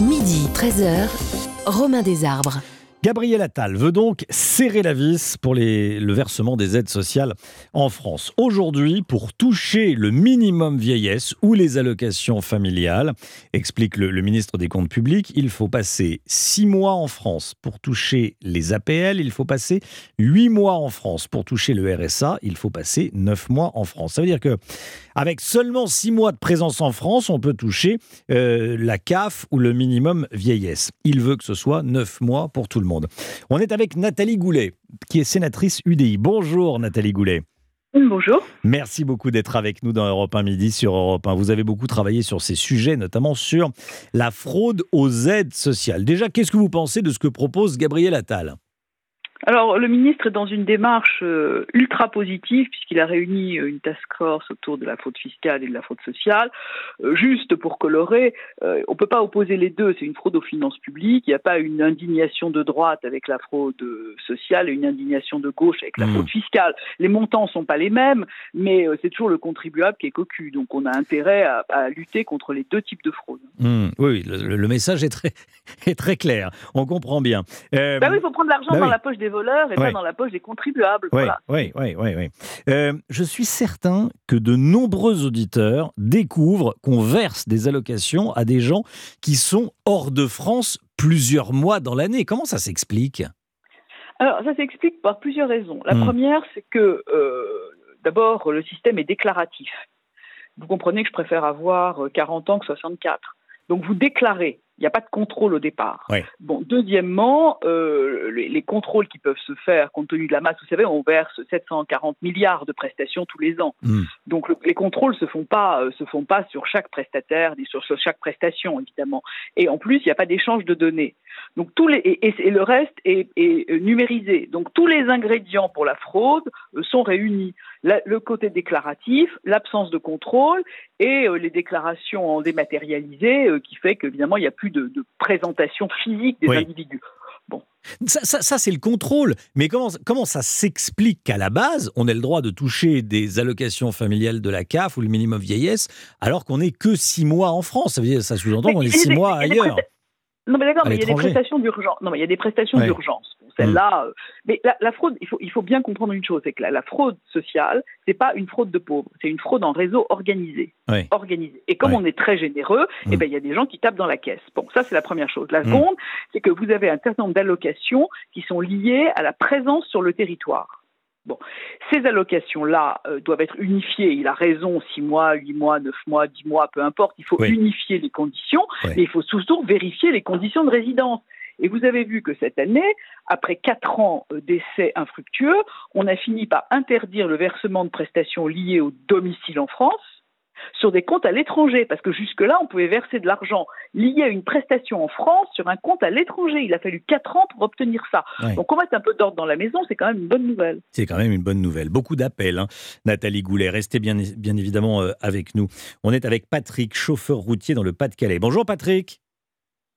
Midi, 13h, Romain Desarbres. Gabriel Attal veut donc serrer la vis pour le versement des aides sociales en France. Aujourd'hui, pour toucher le minimum vieillesse ou les allocations familiales, explique le, le ministre des Comptes publics, il faut passer six mois en France pour toucher les APL, il faut passer huit mois en France pour toucher le RSA, il faut passer neuf mois en France. Ça veut dire que avec seulement six mois de présence en France, on peut toucher euh, la CAF ou le minimum vieillesse. Il veut que ce soit neuf mois pour tout le monde. On est avec Nathalie Goulet, qui est sénatrice UDI. Bonjour Nathalie Goulet. Bonjour. Merci beaucoup d'être avec nous dans Europe 1 Midi sur Europe 1. Vous avez beaucoup travaillé sur ces sujets, notamment sur la fraude aux aides sociales. Déjà, qu'est-ce que vous pensez de ce que propose Gabriel Attal? Alors, le ministre est dans une démarche euh, ultra positive puisqu'il a réuni euh, une task force autour de la fraude fiscale et de la fraude sociale. Euh, juste pour colorer, on ne peut pas opposer les deux. C'est une fraude aux finances publiques. Il n'y a pas une indignation de droite avec la fraude sociale et une indignation de gauche avec la Mmh. fraude fiscale. Les montants ne sont pas les mêmes, mais c'est toujours le contribuable qui est cocu. Donc, on a intérêt à, à lutter contre les deux types de fraude. Hmm, Oui, le, message est très, est très clair. On comprend bien. Bah oui, il faut prendre l'argent bah dans oui. la poche des voleurs et Ouais. pas dans la poche des contribuables. Oui, Voilà. oui, oui, oui. oui. Euh, je suis certain que de nombreux auditeurs découvrent qu'on verse des allocations à des gens qui sont hors de France plusieurs mois dans l'année. Comment ça s'explique? Alors, ça s'explique par plusieurs raisons. La Hmm. première, c'est que, euh, d'abord, le système est déclaratif. Vous comprenez que je préfère avoir euh, 40 ans que 64. Donc, vous déclarez. Il n'y a pas de contrôle au départ. Bon, deuxièmement, euh, les, les contrôles qui peuvent se faire compte tenu de la masse, vous savez, on verse 740 milliards de prestations tous les ans. Hmm. Donc le- les contrôles se font pas euh, se font pas sur chaque prestataire, ni sur, sur chaque prestation évidemment. Et en plus, il n'y a pas d'échange de données. Donc tous les et, et- et le reste est, est, numérisé. Donc tous les ingrédients pour la fraude euh, sont réunis. La- le côté déclaratif, l'absence de contrôle et euh, les déclarations en dématérialisé euh, qui fait qu'évidemment il n'y a plus de, de présentation physique des Oui. individus. Ça, ça- ça, c'est le contrôle. Mais comment, comment ça s'explique qu'à la base, on ait le droit de toucher des allocations familiales de la CAF ou le minimum vieillesse, alors qu'on n'est que six mois en France? Ça, veut dire, ça sous-entend qu'on est six mois ailleurs. Non, mais d'accord, mais il y a des prestations d'urgence. Non, mais il y a des prestations Ouais. d'urgence. Celle-là, euh, mais la, la fraude, il faut, il faut bien comprendre une chose, c'est que la, la fraude sociale, c'est pas une fraude de pauvres, c'est une fraude en réseau organisé. Ouais. Organisé. Et comme Ouais. on est très généreux, Mm. eh ben il y a des gens qui tapent dans la caisse. Bon, ça c'est la première chose. La Mm. seconde, c'est que vous avez un certain nombre d'allocations qui sont liées à la présence sur le territoire. Bon, ces allocations-là euh, doivent être unifiées. Il a raison, 6 mois, 8 mois, 9 mois, 10 mois, peu importe. Il faut Oui. unifier les conditions, mais il faut surtout vérifier les conditions de résidence. Et vous avez vu que cette année, après 4 ans euh, d'essais infructueux, on a fini par interdire le versement de prestations liées au domicile en France. Sur des comptes à l'étranger, parce que jusque-là, on pouvait verser de l'argent lié à une prestation en France sur un compte à l'étranger. Il a fallu 4 ans pour obtenir ça. Ouais. Donc on va mettre un peu d'ordre dans la maison, c'est quand même une bonne nouvelle. C'est quand même une bonne nouvelle. Beaucoup d'appels, hein. Nathalie Goulet. Restez bien, bien évidemment euh, avec nous. On est avec Patrick, chauffeur routier dans le Pas-de-Calais. Bonjour Patrick.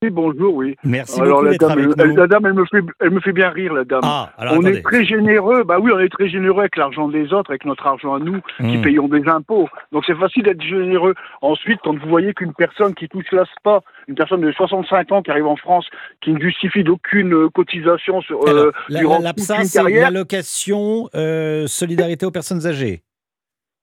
Oui, bonjour, oui. Merci alors, beaucoup la dame, avec elle, nous. la dame, elle me fait, elle me fait bien rire, la dame. Ah, alors on attendez. est très généreux. Bah oui, on est très généreux avec l'argent des autres, avec notre argent à nous, qui Hmm. payons des impôts. Donc c'est facile d'être généreux. Ensuite, quand vous voyez qu'une personne qui touche l'ASPA, une personne de 65 ans qui arrive en France, qui ne justifie d'aucune euh, cotisation sur, euh, Alors, la, durant la- toute c'est carrière, l'allocation euh, solidarité aux personnes âgées?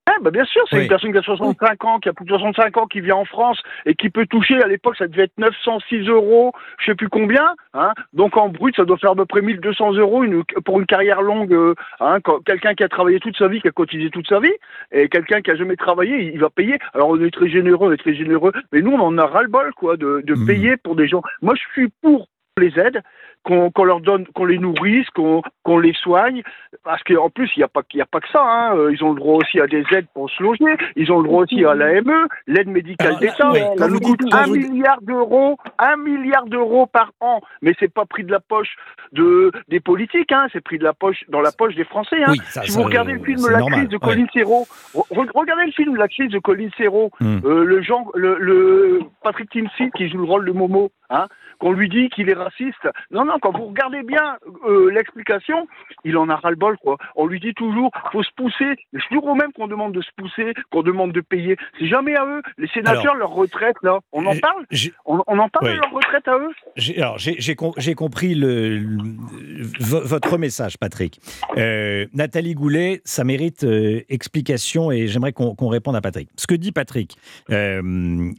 Ah, bah bien sûr, c'est Oui. une personne qui a 65 ans, qui a plus de 65 ans, qui vit en France et qui peut toucher, à l'époque, ça devait être 906 euros, je sais plus combien, hein. Donc en brut, ça doit faire à peu près 1200 euros une, pour une carrière longue, euh, hein, quelqu'un qui a travaillé toute sa vie, qui a cotisé toute sa vie, et quelqu'un qui a jamais travaillé, il, va payer. Alors on est très généreux, on est très généreux, mais nous, on en a ras-le-bol, quoi, de, de Mhm. payer pour des gens. Moi, je suis pour les aides, qu'on leur donne, qu'on les nourrisse, qu'on qu'on les soigne, parce qu'en plus, il n'y a, pas- il a pas que ça. Hein. Euh, Ils ont le droit aussi à des aides pour se loger, ils ont le droit aussi à l'AME, l'aide médicale d'État. oui, ça nous coûte un vous milliard d'euros, un milliard d'euros par an. Mais c'est pas pris de la poche de, des politiques, hein. c'est pris de la poche, dans la poche des Français. Hein. Oui, ça, si ça, vous regardez le film La normal, crise de ouais. Colin Serrault, re- regardez le film La crise de Colin Serrault, euh, le, Jean, le, le Patrick Timsit qui joue le rôle de Momo, hein, qu'on lui dit qu'il est raciste. Non, non, quand vous regardez bien euh, l'explication, il en a ras-le-bol, quoi. On lui dit toujours, faut se pousser. C'est toujours aux mêmes qu'on demande de se pousser, qu'on demande de payer. C'est jamais à eux. Les sénateurs, Alors, leur retraite, là, on en parle on, on en parle Oui. de leur retraite à eux J'ai- Alors, j'ai j'ai com- j'ai compris le, le- vo- votre message, Patrick. Euh, Nathalie Goulet, ça mérite euh, explication et j'aimerais qu'on réponde à Patrick. Ce que dit Patrick, euh,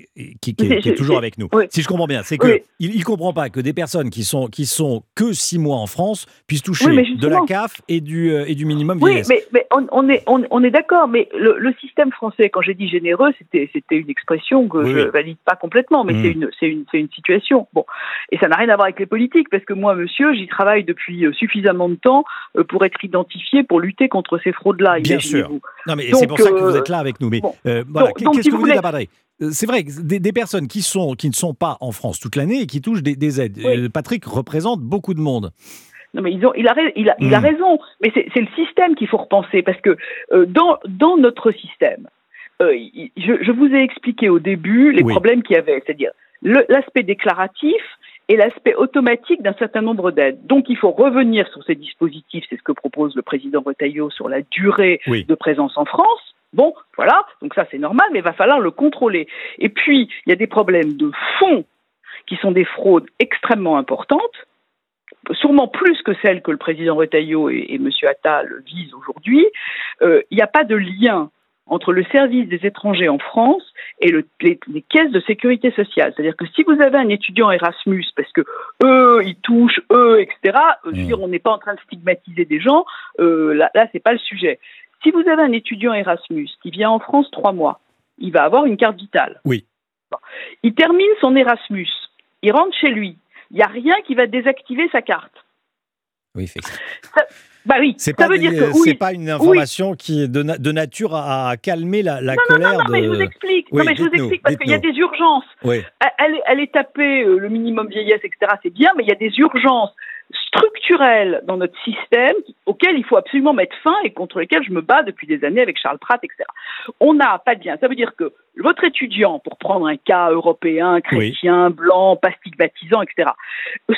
qui, qui est, qui toujours avec nous, oui. si je comprends bien, c'est que Oui. il, il comprend pas que des personnes qui sont qui sont que six mois en France puissent toucher Oui, de la. CAF et du euh, et du minimum Oui, vieillesse. mais, mais on, on est, on, on est d'accord, mais le, le système français, quand j'ai dit généreux, c'était, une expression que Oui, je oui. valide pas complètement, mais Mm. c'est, une, une, une situation. Bon. Et ça n'a rien à voir avec les politiques, parce que moi, monsieur, j'y travaille depuis euh, suffisamment de temps euh, pour être identifié, pour lutter contre ces fraudes-là. Bien sûr. Non, mais c'est pour ça que vous euh, êtes là avec nous. Mais bon. euh, voilà, qu'est-ce que vous voulez- C'est vrai des, des personnes qui, sont, qui ne sont pas en France toute l'année et qui touchent des, des aides. Euh, Patrick représente beaucoup de monde. Non, mais ils ont, il, a, il, a, il a Mm. raison, mais c'est le système qu'il faut repenser, parce que euh, dans, dans notre système, euh, je, je vous ai expliqué au début les Oui. problèmes qu'il y avait, c'est-à-dire l'aspect déclaratif et l'aspect automatique d'un certain nombre d'aides. Donc il faut revenir sur ces dispositifs, c'est ce que propose le président Retailleau sur la durée Oui. de présence en France. Bon, voilà, donc ça c'est normal, mais il va falloir le contrôler. Et puis, il y a des problèmes de fond qui sont des fraudes extrêmement importantes sûrement plus que celles que le président Retailleau et, et M. Attal visent aujourd'hui, euh, il n'y a pas de lien entre le service des étrangers en France et le- les, les caisses de sécurité sociale. C'est-à-dire que si vous avez un étudiant Erasmus, parce que eux, ils touchent, eux, etc., euh, veux dire, on n'est pas en train de stigmatiser des gens, euh, là, là c'est pas le sujet. Si vous avez un étudiant Erasmus qui vient en France trois mois, il va avoir une carte vitale. Oui. Il termine son Erasmus, il rentre chez lui, il n'y a rien qui va désactiver sa carte. Oui, effectivement. Bah oui, C'est ça pas, veut dire que c'est oui, pas une information qui est de, na- de nature à, à calmer la, la non, colère non, non, mais je vous explique. Oui, non, mais je vous explique parce qu'il y a des urgences. Oui. Elle, elle est tapée euh, le minimum vieillesse, etc. C'est bien, mais il y a des urgences structurelles dans notre système auxquelles il faut absolument mettre fin et contre lesquelles je me bats depuis des années avec Charles Pratt, etc. On n'a pas de lien. Ça veut dire que votre étudiant, pour prendre un cas européen, chrétien, blanc, pas stigmatisant, etc.,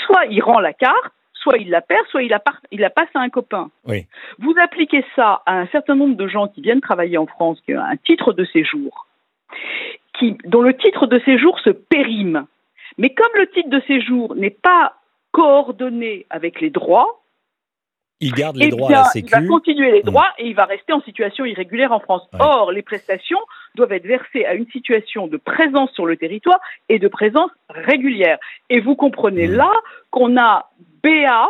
soit il rend la carte, soit il la perd, soit il la, par- il la passe à un copain. Oui. Vous appliquez ça à un certain nombre de gens qui viennent travailler en France, qui ont un titre de séjour, qui, dont le titre de séjour se périme. Mais comme le titre de séjour n'est pas coordonné avec les droits, Il garde les eh droits bien, à la il va Sécu. continuer les Mm. droits et il va rester en situation irrégulière en France. Or, les prestations doivent être versées à une situation de présence sur le territoire et de présence régulière. Et vous comprenez Mm. là qu'on a BA,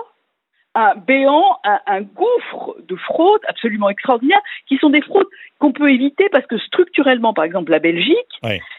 un béant, un, un gouffre de fraudes absolument extraordinaires, qui sont des fraudes qu'on peut éviter parce que structurellement, par exemple, la Belgique,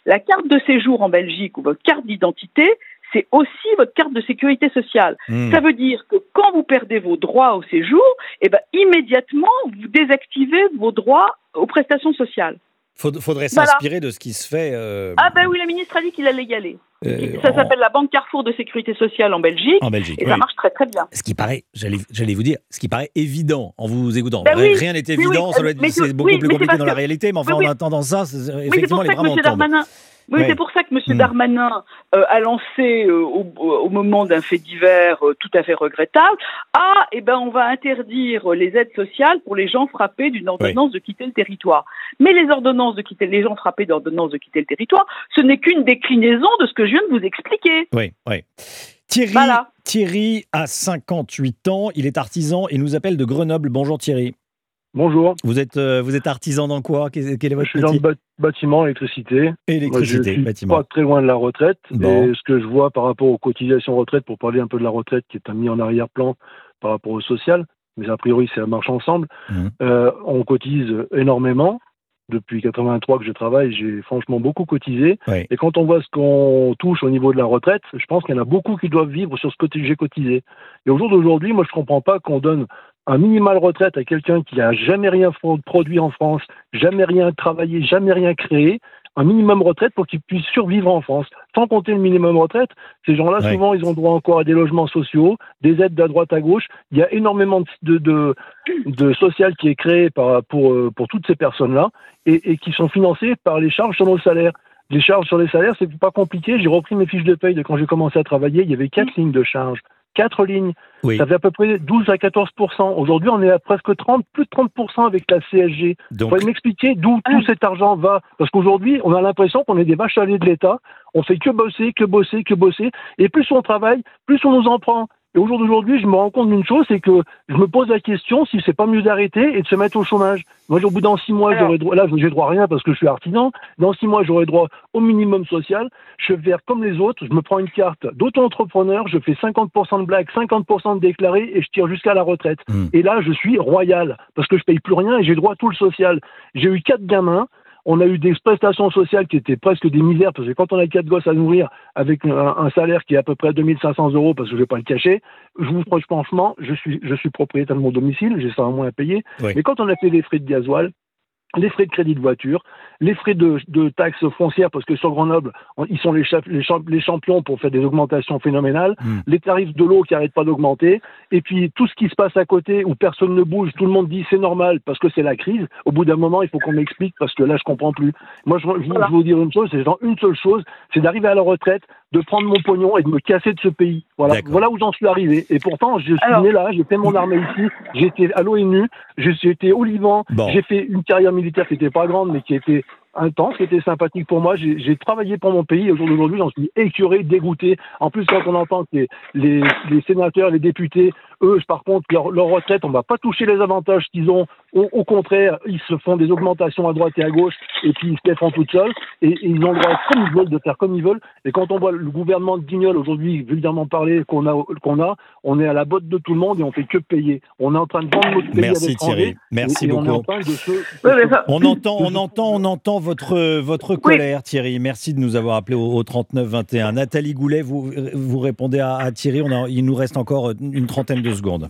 la carte de séjour en Belgique ou votre carte d'identité, c'est aussi votre carte de sécurité sociale. Hmm. Ça veut dire que quand vous perdez vos droits au séjour, eh ben, immédiatement, vous désactivez vos droits aux prestations sociales. Faud- faudrait Voilà. s'inspirer de ce qui se fait. euh, Ah ben oui, la ministre a dit qu'il allait y aller. euh, Ça s'appelle la Banque Carrefour de Sécurité Sociale en Belgique. En Belgique, Et oui. ça marche très très bien. Ce qui paraît, j'allais vous dire, ce qui paraît évident en vous écoutant. Ben oui, Rien n'est oui, évident, oui, être- mais c'est beaucoup oui, plus mais compliqué dans la réalité, mais enfin oui, oui. en attendant ça, c'est- Oui, c'est effectivement, pour les ça que bras M. Darmanin. Oui, c'est pour ça que M. Hmm. Darmanin euh, a lancé euh, au, au moment d'un fait divers euh, tout à fait regrettable. Ah, eh ben on va interdire les aides sociales pour les gens frappés d'une ordonnance de quitter le territoire. Mais les ordonnances de quitter les gens frappés d'ordonnance de quitter le territoire, ce n'est qu'une déclinaison de ce que je viens de vous expliquer. Oui, oui. Thierry, Voilà. Thierry a 58 ans, il est artisan et nous appelle de Grenoble. Bonjour Thierry. Bonjour. Vous êtes, euh, vous êtes artisan dans quoi? Quel est votre Je suis dans le bâtiment, électricité. Électricité, Moi, je suis bâtiment. pas très loin de la retraite. Bon. Et ce que je vois par rapport aux cotisations retraite, pour parler un peu de la retraite qui est mis en arrière-plan par rapport au social, mais a priori ça marche ensemble, Mhm. euh, on cotise énormément. Depuis 83 que je travaille, j'ai franchement beaucoup cotisé. Oui. Et quand on voit ce qu'on touche au niveau de la retraite, je pense qu'il y en a beaucoup qui doivent vivre sur ce que j'ai cotisé. Et au jour d'aujourd'hui, moi je comprends pas qu'on donne un minimal retraite à quelqu'un qui a jamais rien produit en France, jamais rien travaillé, jamais rien créé, un minimum retraite pour qu'il puisse survivre en France. Sans compter le minimum retraite, ces gens-là, Ouais. souvent, ils ont droit encore à des logements sociaux, des aides de droite à gauche. Il y a énormément de, de, de, de social qui est créé par, pour, euh, pour toutes ces personnes-là et, et qui sont financées par les charges sur nos salaires. Les charges sur les salaires, c'est pas compliqué. J'ai repris mes fiches de paye de quand j'ai commencé à travailler. Il y avait quatre lignes de charges. Quatre lignes. Oui. Ça fait à peu près 12 à 14% Aujourd'hui, on est à presque 30, plus de 30% avec la CSG. Donc- Vous pouvez m'expliquer d'où tout cet argent va Parce qu'aujourd'hui, on a l'impression qu'on est des vaches à lait de l'État. On fait que bosser, que bosser, que bosser. Et plus on travaille, plus on nous en prend. Et au jour d'aujourd'hui, je me rends compte d'une chose, c'est que je me pose la question si c'est pas mieux d'arrêter et de se mettre au chômage. Moi, au bout dans six mois, j'aurais droit, là, j'ai droit à rien parce que je suis artisan. Dans six mois, j'aurai droit au minimum social. Je vais faire comme les autres. Je me prends une carte d'auto-entrepreneur. Je fais 50% de blagues, 50% de déclarés et je tire jusqu'à la retraite. Et là, je suis royal parce que je paye plus rien et j'ai droit à tout le social. J'ai eu quatre gamins. On a eu des prestations sociales qui étaient presque des misères, parce que quand on a quatre gosses à nourrir avec un, un salaire qui est à peu près 2500 euros, parce que je vais pas le cacher, je vous franchement, je suis, je suis propriétaire de mon domicile, j'ai ça en moins à payer. Oui. Mais quand on a fait les frais de gasoil, les frais de crédit de voiture, les frais de, de taxes foncières, parce que sur Grenoble, on- ils sont les, chef- les, champ- les champions pour faire des augmentations phénoménales, Hmm. les tarifs de l'eau qui n'arrêtent pas d'augmenter, et puis tout ce qui se passe à côté où personne ne bouge, tout le monde dit c'est normal parce que c'est la crise. Au bout d'un moment, il faut qu'on m'explique parce que là, je comprends plus. Moi, je, je, je vais vous dire une chose, c'est genre une seule chose, c'est d'arriver à la retraite, de prendre mon pognon et de me casser de ce pays. Voilà, voilà où j'en suis arrivé. Et pourtant, je suis né là, j'ai fait mon armée ici, j'étais à l'ONU, j'étais au Liban, Bon. j'ai fait une carrière militaire qui n'était pas grande, mais qui était intense, qui était sympathique pour moi. J'ai travaillé pour mon pays. et Au jour d'aujourd'hui, j'en suis écœuré, dégoûté. En plus, quand on entend que les, les, les sénateurs, les députés, eux, par contre, leur, leur retraite, on va pas toucher les avantages qu'ils ont. Au, au contraire, ils se font des augmentations à droite et à gauche, et puis ils se les font toutes seuls. Et, et ils ont le droit, comme ils veulent, de faire comme ils veulent. Et quand on voit le gouvernement de Guignol aujourd'hui, vulgairement parler, qu'on a, qu'on a, on est à la botte de tout le monde et on fait que payer. On est en train de vendre notre pays Merci. Thierry, merci et, et on est beaucoup. en train de se- On entend, on entend, on entend votre, votre colère, Thierry. Merci de nous avoir appelé au, au 39 21. Nathalie Goulet, vous, vous répondez à, à Thierry. On a- il nous reste encore une trentaine de secondes.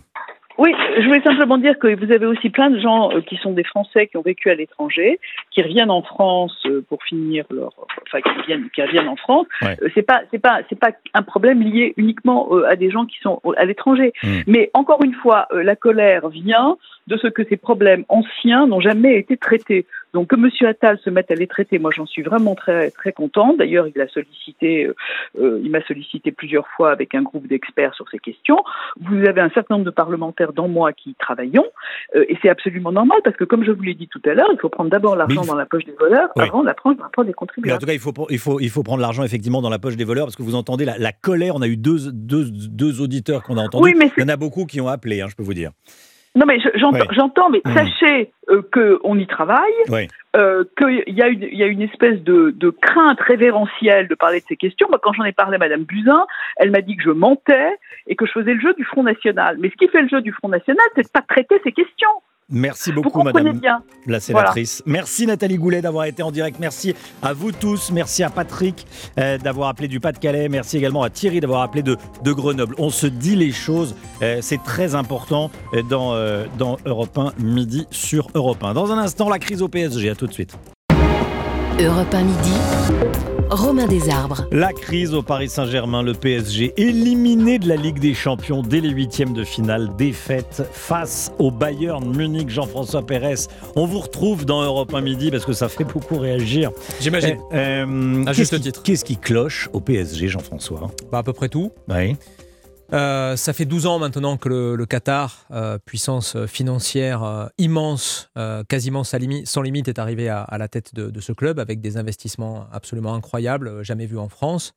Oui, je voulais simplement dire que vous avez aussi plein de gens euh, qui sont des Français qui ont vécu à l'étranger, qui reviennent en France euh, pour finir leur, enfin qui reviennent, qui reviennent en France. Ouais. Euh, C'est pas, c'est pas, c'est pas un problème lié uniquement euh, à des gens qui sont à l'étranger. Mm. Mais encore une fois, euh, la colère vient de ce que ces problèmes anciens n'ont jamais été traités. Donc que M. Attal se mette à les traiter, moi j'en suis vraiment très très contente. D'ailleurs, il a sollicité, euh, euh, il m'a sollicité plusieurs fois avec un groupe d'experts sur ces questions. Vous avez un certain nombre de parlementaires dans moi qui y travaillons, euh, et c'est absolument normal parce que comme je vous l'ai dit tout à l'heure, il faut prendre d'abord l'argent faut- dans la poche des voleurs Oui. avant de la prendre dans la poche des Mais en contribuables. tout cas, il faut, il faut, il faut prendre l'argent effectivement dans la poche des voleurs parce que vous entendez la, la colère. On a eu deux, deux, deux auditeurs qu'on a entendus. Oui, mais Il y en a beaucoup qui ont appelé, hein, je peux vous dire. Non mais je- j'entends, Ouais. mais Mhm. sachez euh, qu'on y travaille. Euh, qu'il y, a une- il y a une espèce de, de crainte révérentielle de parler de ces questions. Moi, quand j'en ai parlé à Madame Buzyn, elle m'a dit que je mentais et que je faisais le jeu du Front National. Mais ce qui fait le jeu du Front National, c'est de pas traiter ces questions. Merci beaucoup, Madame bien. la sénatrice. Merci Nathalie Goulet d'avoir été en direct. Merci à vous tous. Merci à Patrick euh, d'avoir appelé du Pas-de-Calais. Merci également à Thierry d'avoir appelé de, de Grenoble. On se dit les choses. euh, C'est très important euh, dans, euh, dans Europe 1 midi sur Europe 1. Dans un instant, la crise au PSG. À tout de suite. Europe 1 midi. Romain Desarbres. La crise au Paris Saint-Germain, le PSG éliminé de la Ligue des Champions dès les huitièmes de finale, défaite face au Bayern Munich. Jean-François Pérez, on vous retrouve dans Europe 1 midi parce que ça fait beaucoup réagir. J'imagine. Euh, euh, À qu'est-ce juste qui- titre. Qu'est-ce qui cloche au PSG, Jean-François? Bah, à peu près tout. Oui. Euh, ça fait 12 ans maintenant que le, Qatar, euh, puissance financière euh, immense, quasiment sans limite, est arrivé à, la tête de, ce club avec des investissements absolument incroyables, jamais vus en France,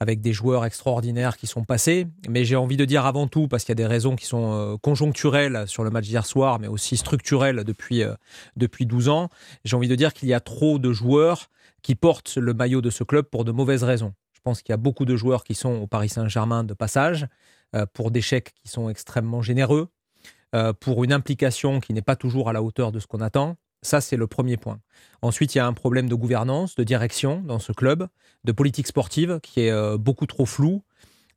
avec des joueurs extraordinaires qui sont passés. Mais j'ai envie de dire avant tout, parce qu'il y a des raisons qui sont conjoncturelles sur le match d'hier soir, mais aussi structurelles depuis, depuis 12 ans, j'ai envie de dire qu'il y a trop de joueurs qui portent le maillot de ce club pour de mauvaises raisons. Je pense qu'il y a beaucoup de joueurs qui sont au Paris Saint-Germain de passage, euh, pour des chèques qui sont extrêmement généreux, euh, pour une implication qui n'est pas toujours à la hauteur de ce qu'on attend. Ça, c'est le premier point. Ensuite, il y a un problème de gouvernance, de direction dans ce club, de politique sportive qui est euh, beaucoup trop floue,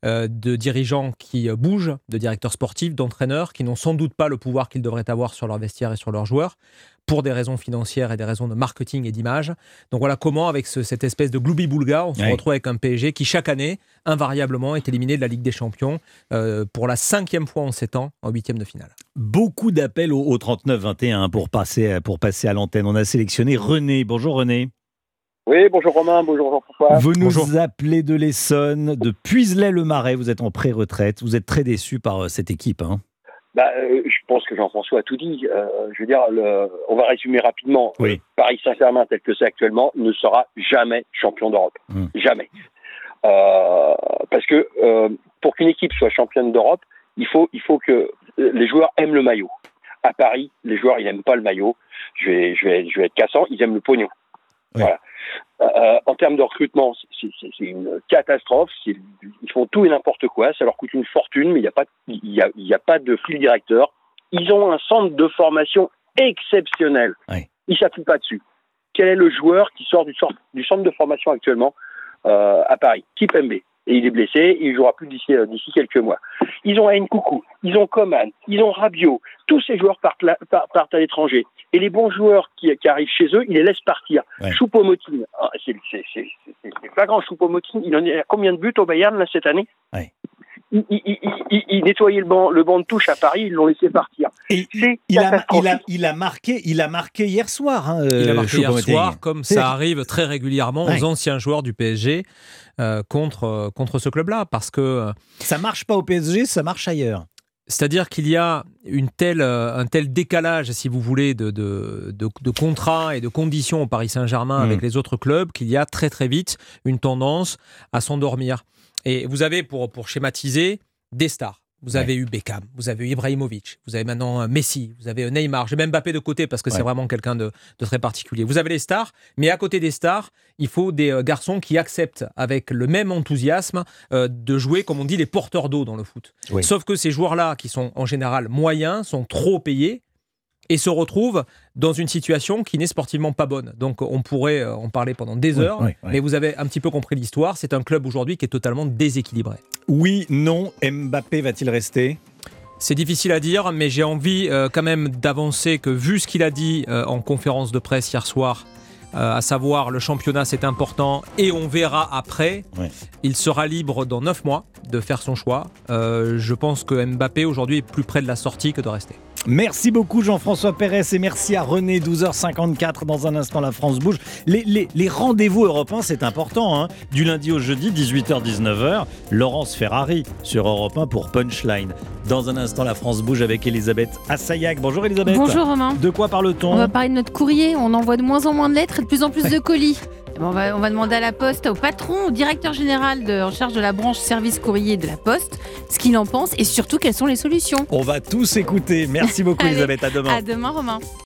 euh, de dirigeants qui euh, bougent, de directeurs sportifs, d'entraîneurs qui n'ont sans doute pas le pouvoir qu'ils devraient avoir sur leur vestiaire et sur leurs joueurs, pour des raisons financières et des raisons de marketing et d'image. Donc voilà comment, avec ce- cette espèce de gloubi-boulga, on se retrouve avec un PSG qui, chaque année, invariablement, est éliminé de la Ligue des Champions euh, pour la cinquième fois en sept ans, en huitième de finale. Beaucoup d'appels au, au 39-21 pour passer, pour passer à l'antenne. On a sélectionné René. Bonjour René. Oui, bonjour Romain, bonjour Jean-François. Vous nous appelez de l'Essonne, de Puiselay-le-Marais. Vous êtes en pré-retraite. Vous êtes très déçu par euh, cette équipe. hein. Bah, euh, je pense que Jean-François a tout dit. Euh, je veux dire, le- on va résumer rapidement. Oui. Paris Saint-Germain, tel que c'est actuellement, ne sera jamais champion d'Europe. Hmm. Jamais. Euh, parce que euh, pour qu'une équipe soit championne d'Europe, il faut, il faut que les joueurs aiment le maillot. À Paris, les joueurs, ils n'aiment pas le maillot. Je vais, je vais, je vais être cassant, ils aiment le pognon. Voilà. Euh, en termes de recrutement, c'est une catastrophe. Ils font tout et n'importe quoi. Ça leur coûte une fortune, mais il n'y a, pas- il y a, il y a pas de fil directeur. Ils ont un centre de formation exceptionnel. Ils ne s'appuient pas dessus. Quel est le joueur qui sort du, centre- du centre de formation actuellement euh, à Paris? Kipembe. Et il est blessé, et il jouera plus d'ici euh, d'ici quelques mois. Ils ont Nkoukou, ils ont Coman, ils ont Rabiot. Tous ces joueurs partent, là- par- partent à l'étranger. Et les bons joueurs qui, qui arrivent chez eux, ils les laissent partir. Choupo-Moting, ah, c'est flagrant. Choupo-Moting, il en est à combien de buts au Bayern là, cette année? Il- il- il- il nettoyait le banc, le banc de touche à Paris, ils l'ont laissé partir. Et il a, il, a, catastrophique. il, a marqué, il a marqué hier soir. hein, Il a euh, marqué hier soir, comme ça arrive très régulièrement Ouais. aux anciens joueurs du PSG euh, contre, euh, contre ce club-là. Parce que. euh, Ça marche pas au PSG, ça marche ailleurs. C'est-à-dire qu'il y a une telle, un tel décalage, si vous voulez, de, de, de- de contrats et de conditions au Paris Saint-Germain Mm. avec les autres clubs qu'il y a très très vite une tendance à s'endormir. Et vous avez, pour, pour schématiser, des stars. Vous avez eu Beckham, vous avez eu Ibrahimovic, vous avez maintenant euh, Messi, vous avez euh, Neymar. J'ai même Mbappé de côté parce que c'est vraiment quelqu'un de, de très particulier. Vous avez les stars, mais à côté des stars, il faut des euh, garçons qui acceptent avec le même enthousiasme euh, de jouer, comme on dit, les porteurs d'eau dans le foot. Oui. Sauf que ces joueurs-là, qui sont en général moyens, sont trop payés et se retrouvent dans une situation qui n'est sportivement pas bonne. Donc on pourrait euh, en parler pendant des heures, oui, oui. mais vous avez un petit peu compris l'histoire. C'est un club aujourd'hui qui est totalement déséquilibré. Oui, non, Mbappé va-t-il rester? C'est difficile à dire, mais j'ai envie euh, quand même d'avancer que vu ce qu'il a dit euh, en conférence de presse hier soir, euh, à savoir le championnat c'est important et on verra après, il sera libre dans 9 mois de faire son choix. Je pense que Mbappé aujourd'hui est plus près de la sortie que de rester. Merci beaucoup Jean-François Pérez et merci à René, 12h54. Dans un instant, la France bouge. Les, les- les rendez-vous européens, c'est important. hein. Du lundi au jeudi, 18h-19h, Laurence Ferrari sur Europe 1 pour Punchline. Dans un instant, la France bouge avec Elisabeth Assayag. Bonjour Elisabeth. Bonjour, Romain. De quoi parle-t-on? On va parler de notre courrier. On envoie de moins en moins de lettres et de plus en plus de colis. On, va, on va demander à la Poste, au patron, au directeur général de, en charge de la branche service courrier de la Poste, ce qu'il en pense et surtout quelles sont les solutions. On va tous écouter. Merci beaucoup Allez, Elisabeth. À demain. À demain, Romain.